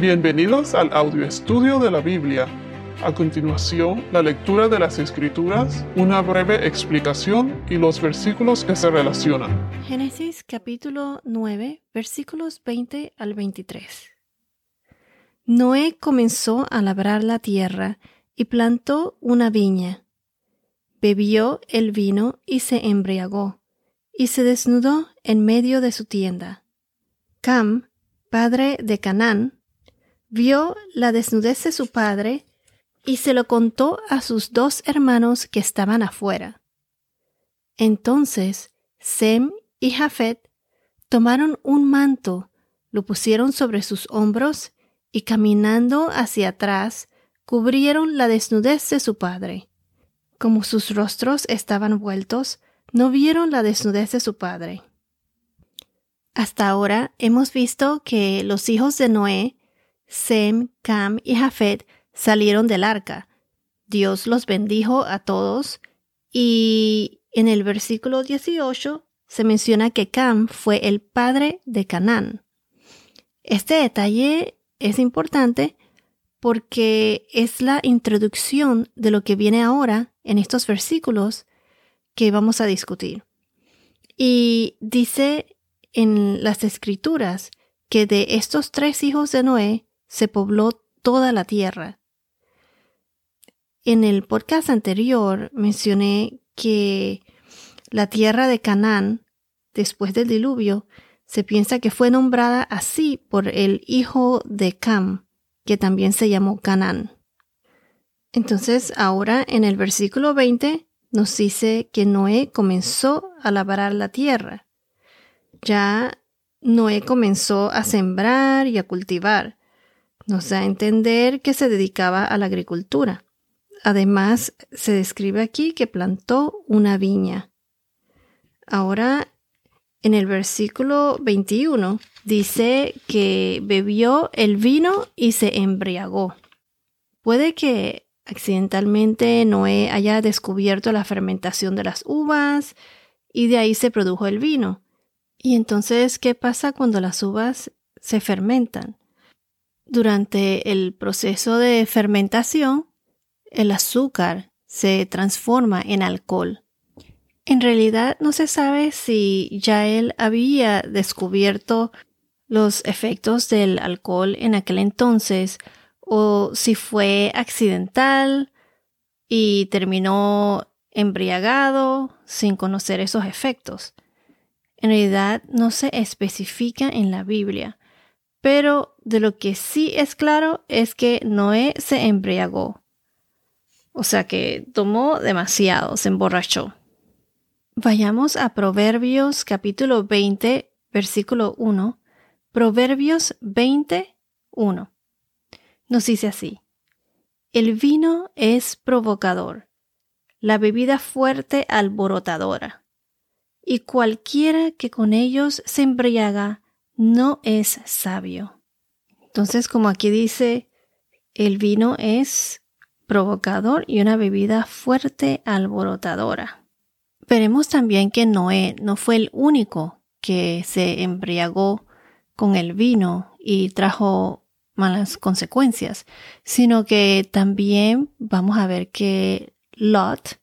Bienvenidos al audio estudio de la Biblia. A continuación, la lectura de las Escrituras, una breve explicación y los versículos que se relacionan. Génesis capítulo 9, versículos 20 al 23. Noé comenzó a labrar la tierra y plantó una viña. Bebió el vino y se embriagó, y se desnudó en medio de su tienda. Cam, padre de Canaán, vio la desnudez de su padre y se lo contó a sus dos hermanos que estaban afuera. Entonces Sem y Jafet tomaron un manto, lo pusieron sobre sus hombros y caminando hacia atrás cubrieron la desnudez de su padre. Como sus rostros estaban vueltos, no vieron la desnudez de su padre. Hasta ahora hemos visto que los hijos de Noé Sem, Cam y Jafet salieron del arca. Dios los bendijo a todos y en el versículo 18 se menciona que Cam fue el padre de Canaán. Este detalle es importante porque es la introducción de lo que viene ahora en estos versículos que vamos a discutir. Y dice en las escrituras que de estos tres hijos de Noé, se pobló toda la tierra. En el podcast anterior mencioné que la tierra de Canaán, después del diluvio, se piensa que fue nombrada así por el hijo de Cam, que también se llamó Canaán. Entonces, ahora en el versículo 20 nos dice que Noé comenzó a labrar la tierra. Ya Noé comenzó a sembrar y a cultivar. Nos da a entender que se dedicaba a la agricultura. Además, se describe aquí que plantó una viña. Ahora, en el versículo 21, dice que bebió el vino y se embriagó. Puede que accidentalmente Noé haya descubierto la fermentación de las uvas y de ahí se produjo el vino. Y entonces, ¿qué pasa cuando las uvas se fermentan? Durante el proceso de fermentación, el azúcar se transforma en alcohol. En realidad no se sabe si ya él había descubierto los efectos del alcohol en aquel entonces o si fue accidental y terminó embriagado sin conocer esos efectos. En realidad no se especifica en la Biblia, pero de lo que sí es claro es que Noé se embriagó. O sea que tomó demasiado, se emborrachó. Vayamos a Proverbios capítulo 20, versículo 1. Proverbios 20, 1. Nos dice así. El vino es provocador, la bebida fuerte alborotadora, y cualquiera que con ellos se embriaga no es sabio. Entonces, como aquí dice, el vino es provocador y una bebida fuerte alborotadora. Veremos también que Noé no fue el único que se embriagó con el vino y trajo malas consecuencias, sino que también vamos a ver que Lot,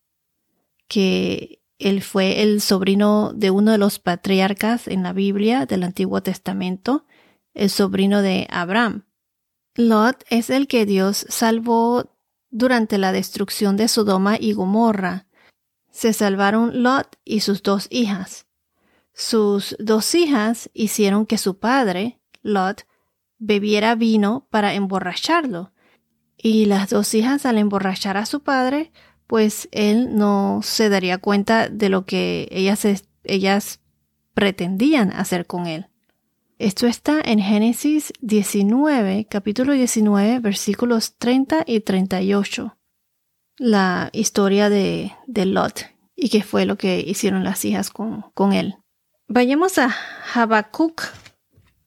que él fue el sobrino de uno de los patriarcas en la Biblia del Antiguo Testamento, el sobrino de Abraham. Lot es el que Dios salvó durante la destrucción de Sodoma y Gomorra. Se salvaron Lot y sus dos hijas. Sus dos hijas hicieron que su padre, Lot, bebiera vino para emborracharlo. Y las dos hijas al emborrachar a su padre pues él no se daría cuenta de lo que ellas, ellas pretendían hacer con él. Esto está en Génesis 19, capítulo 19, versículos 30 y 38. La historia de, de Lot y qué fue lo que hicieron las hijas con, con él. Vayamos a Habacuc,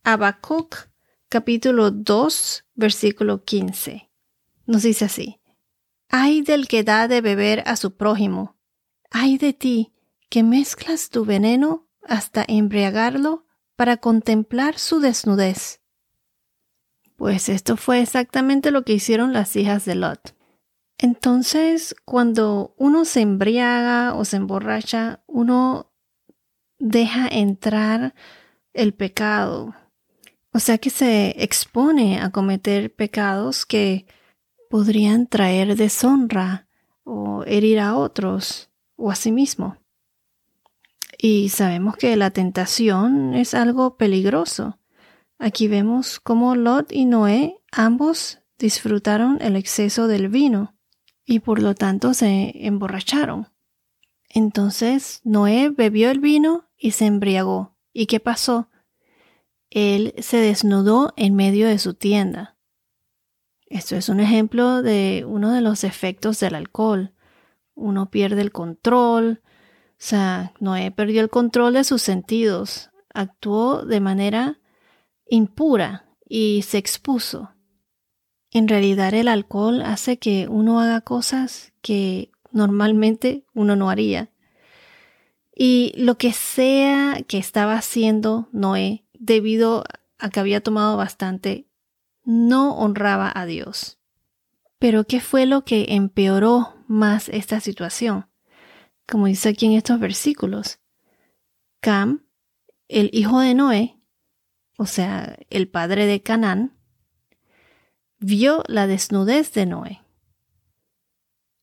Habacuc, capítulo 2, versículo 15. Nos dice así. Ay del que da de beber a su prójimo. Ay de ti, que mezclas tu veneno hasta embriagarlo para contemplar su desnudez. Pues esto fue exactamente lo que hicieron las hijas de Lot. Entonces, cuando uno se embriaga o se emborracha, uno deja entrar el pecado. O sea que se expone a cometer pecados que podrían traer deshonra o herir a otros o a sí mismo. Y sabemos que la tentación es algo peligroso. Aquí vemos cómo Lot y Noé ambos disfrutaron el exceso del vino y por lo tanto se emborracharon. Entonces Noé bebió el vino y se embriagó. ¿Y qué pasó? Él se desnudó en medio de su tienda. Esto es un ejemplo de uno de los efectos del alcohol. Uno pierde el control. O sea, Noé perdió el control de sus sentidos. Actuó de manera impura y se expuso. En realidad el alcohol hace que uno haga cosas que normalmente uno no haría. Y lo que sea que estaba haciendo Noé, debido a que había tomado bastante, no honraba a Dios. Pero ¿qué fue lo que empeoró más esta situación? Como dice aquí en estos versículos, Cam, el hijo de Noé, o sea, el padre de Canaán, vio la desnudez de Noé.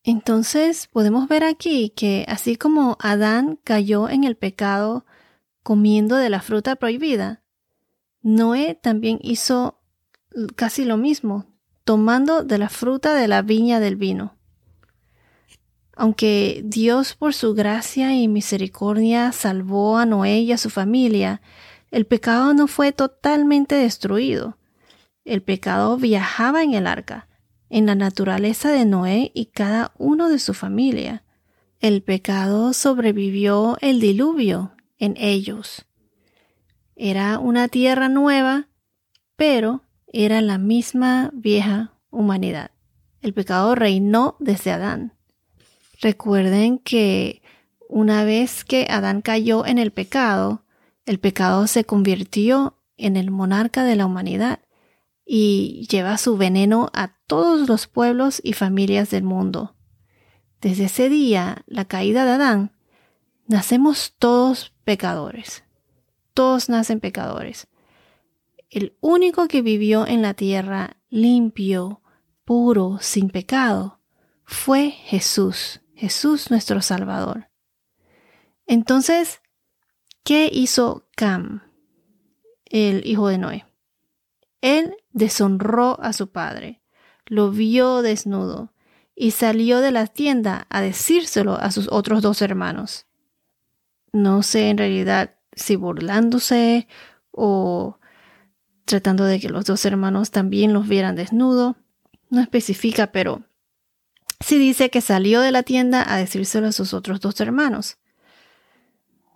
Entonces podemos ver aquí que así como Adán cayó en el pecado comiendo de la fruta prohibida, Noé también hizo casi lo mismo, tomando de la fruta de la viña del vino. Aunque Dios por su gracia y misericordia salvó a Noé y a su familia, el pecado no fue totalmente destruido el pecado viajaba en el arca, en la naturaleza de Noé y cada uno de su familia. El pecado sobrevivió el diluvio en ellos. Era una tierra nueva, pero era la misma vieja humanidad. El pecado reinó desde Adán. Recuerden que una vez que Adán cayó en el pecado, el pecado se convirtió en el monarca de la humanidad y lleva su veneno a todos los pueblos y familias del mundo. Desde ese día, la caída de Adán, nacemos todos pecadores. Todos nacen pecadores. El único que vivió en la tierra limpio, puro, sin pecado, fue Jesús, Jesús nuestro Salvador. Entonces, ¿qué hizo Cam, el hijo de Noé? Él deshonró a su padre, lo vio desnudo y salió de la tienda a decírselo a sus otros dos hermanos. No sé en realidad si burlándose o tratando de que los dos hermanos también los vieran desnudo. No especifica, pero sí dice que salió de la tienda a decírselo a sus otros dos hermanos.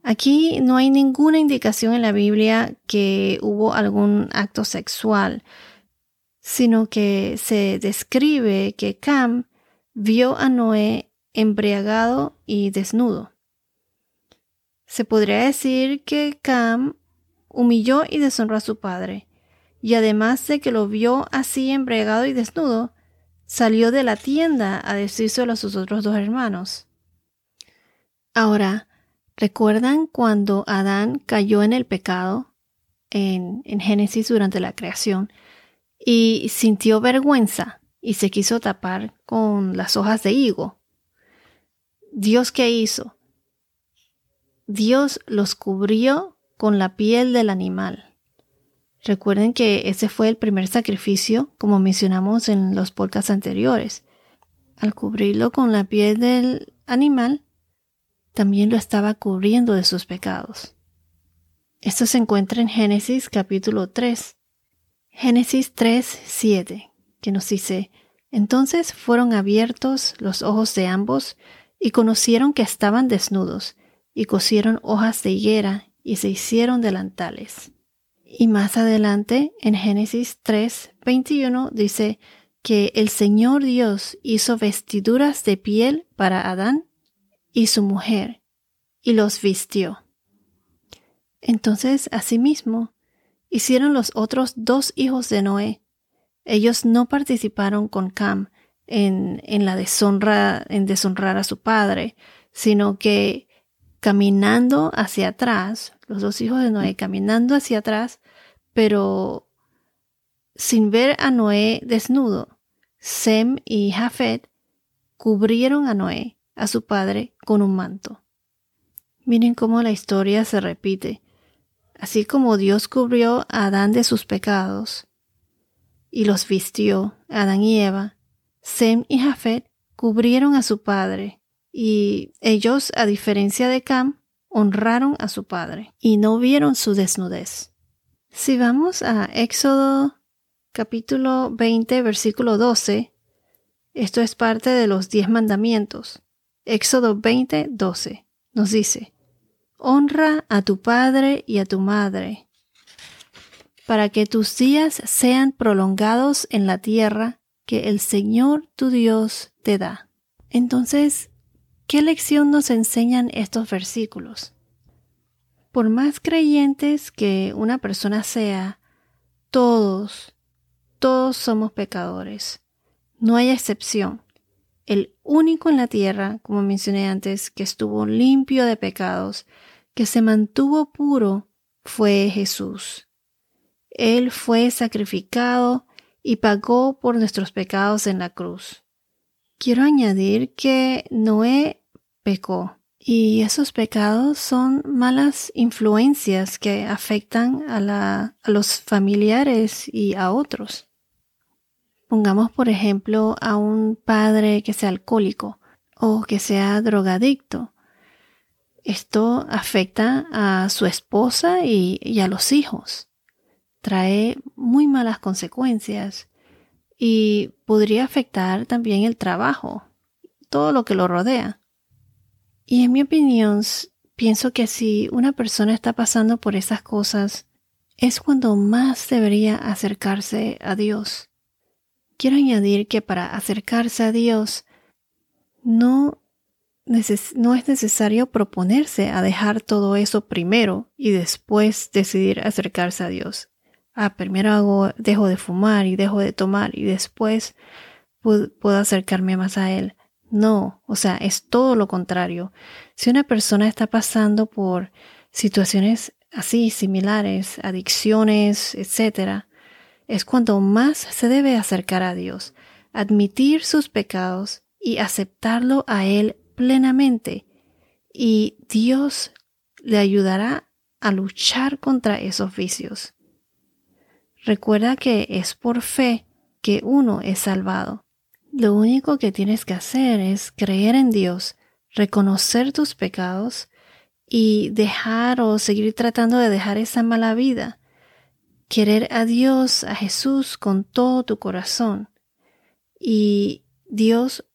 Aquí no hay ninguna indicación en la Biblia que hubo algún acto sexual, sino que se describe que Cam vio a Noé embriagado y desnudo. Se podría decir que Cam humilló y deshonró a su padre, y además de que lo vio así embriagado y desnudo, salió de la tienda a decírselo a sus otros dos hermanos. Ahora, ¿Recuerdan cuando Adán cayó en el pecado en, Génesis durante la creación y sintió vergüenza y se quiso tapar con las hojas de higo? ¿Dios qué hizo? Dios los cubrió con la piel del animal. Recuerden que ese fue el primer sacrificio, como mencionamos en los podcasts anteriores. Al cubrirlo con la piel del animal, también lo estaba cubriendo de sus pecados. Esto se encuentra en Génesis capítulo 3. Génesis 3, 7, que nos dice, Entonces fueron abiertos los ojos de ambos y conocieron que estaban desnudos, y cosieron hojas de higuera y se hicieron delantales. Y más adelante, en Génesis 3, 21, dice que el Señor Dios hizo vestiduras de piel para Adán y su mujer, y los vistió. Entonces, asimismo, hicieron los otros dos hijos de Noé, Ellos no participaron con Cam en, en la deshonra, en deshonrar a su padre, sino que caminando hacia atrás, los dos hijos de Noé caminando hacia atrás, pero sin ver a Noé desnudo, Sem y Jafet cubrieron a Noé, a su padre, con un manto. Miren cómo la historia se repite. Así como Dios cubrió a Adán de sus pecados y los vistió, Adán y Eva, Sem y Jafet cubrieron a su padre y ellos, a diferencia de Cam, honraron a su padre y no vieron su desnudez. Si vamos a Éxodo capítulo 20, versículo 12, esto es parte de los diez mandamientos. Éxodo 20, 12 nos dice, Honra a tu padre y a tu madre, para que tus días sean prolongados en la tierra que el Señor tu Dios te da. Entonces, ¿Qué lección nos enseñan estos versículos? Por más creyentes que una persona sea, todos, todos somos pecadores. No hay excepción. El único en la tierra, como mencioné antes, que estuvo limpio de pecados, que se mantuvo puro, fue Jesús. Él fue sacrificado y pagó por nuestros pecados en la cruz. Quiero añadir que Noé pecó. Y esos pecados son malas influencias que afectan a, los familiares y a otros. Pongamos, por ejemplo, a un padre que sea alcohólico o que sea drogadicto. Esto afecta a su esposa y a los hijos. Trae muy malas consecuencias y podría afectar también el trabajo, todo lo que lo rodea. Y en mi opinión, pienso que si una persona está pasando por esas cosas, es cuando más debería acercarse a Dios. Quiero añadir que para acercarse a Dios no, no es necesario proponerse a dejar todo eso primero y después decidir acercarse a Dios. Ah, primero dejo de fumar y dejo de tomar y después puedo acercarme más a Él. No, o sea, es todo lo contrario. Si una persona está pasando por situaciones así similares, adicciones, etc., es cuando más se debe acercar a Dios, admitir sus pecados y aceptarlo a Él plenamente. Y Dios le ayudará a luchar contra esos vicios. Recuerda que es por fe que uno es salvado. Lo único que tienes que hacer es creer en Dios, reconocer tus pecados y dejar o seguir tratando de dejar esa mala vida. Querer a Dios, a Jesús con todo tu corazón. Y Dios,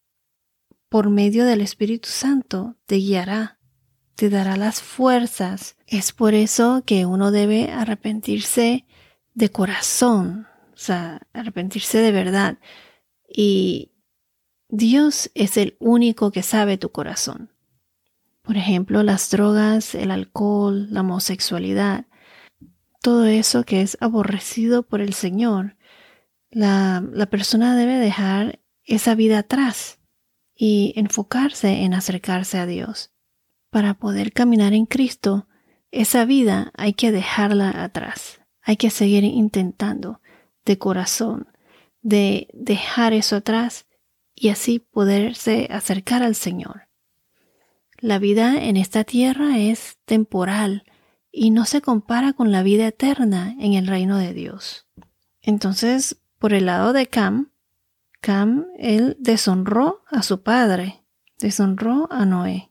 por medio del Espíritu Santo, te guiará, te dará las fuerzas. Es por eso que uno debe arrepentirse de corazón, o sea, arrepentirse de verdad y Dios es el único que sabe tu corazón. Por ejemplo, las drogas, el alcohol, la homosexualidad, todo eso que es aborrecido por el Señor, la, la persona debe dejar esa vida atrás y enfocarse en acercarse a Dios. Para poder caminar en Cristo, esa vida hay que dejarla atrás. Hay que seguir intentando de corazón, de dejar eso atrás y así poderse acercar al Señor. La vida en esta tierra es temporal y no se compara con la vida eterna en el reino de Dios. Entonces, por el lado de Cam, Cam, él deshonró a su padre, deshonró a Noé.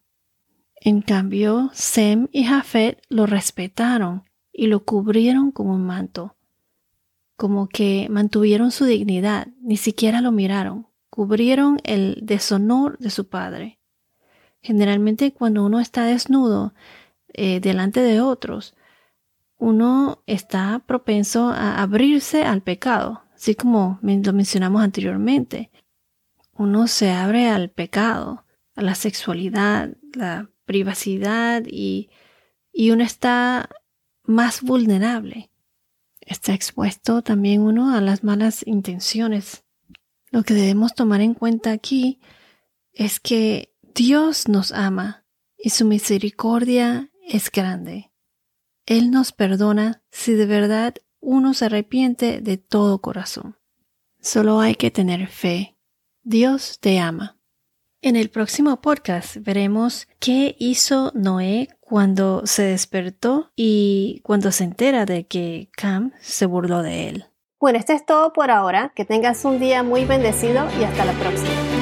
En cambio, Sem y Jafet lo respetaron y lo cubrieron con un manto como que mantuvieron su dignidad, ni siquiera lo miraron, cubrieron el deshonor de su padre. Generalmente cuando uno está desnudo eh, delante de otros, uno está propenso a abrirse al pecado, así como lo mencionamos anteriormente. Uno se abre al pecado, a la sexualidad, la privacidad y, y uno está más vulnerable. Está expuesto también uno a las malas intenciones. Lo que debemos tomar en cuenta aquí es que Dios nos ama y su misericordia es grande. Él nos perdona si de verdad uno se arrepiente de todo corazón. Solo hay que tener fe. Dios te ama. En el próximo podcast veremos qué hizo Noé cuando se despertó y cuando se entera de que Cam se burló de él. Bueno, esto es todo por ahora. Que tengas un día muy bendecido y hasta la próxima.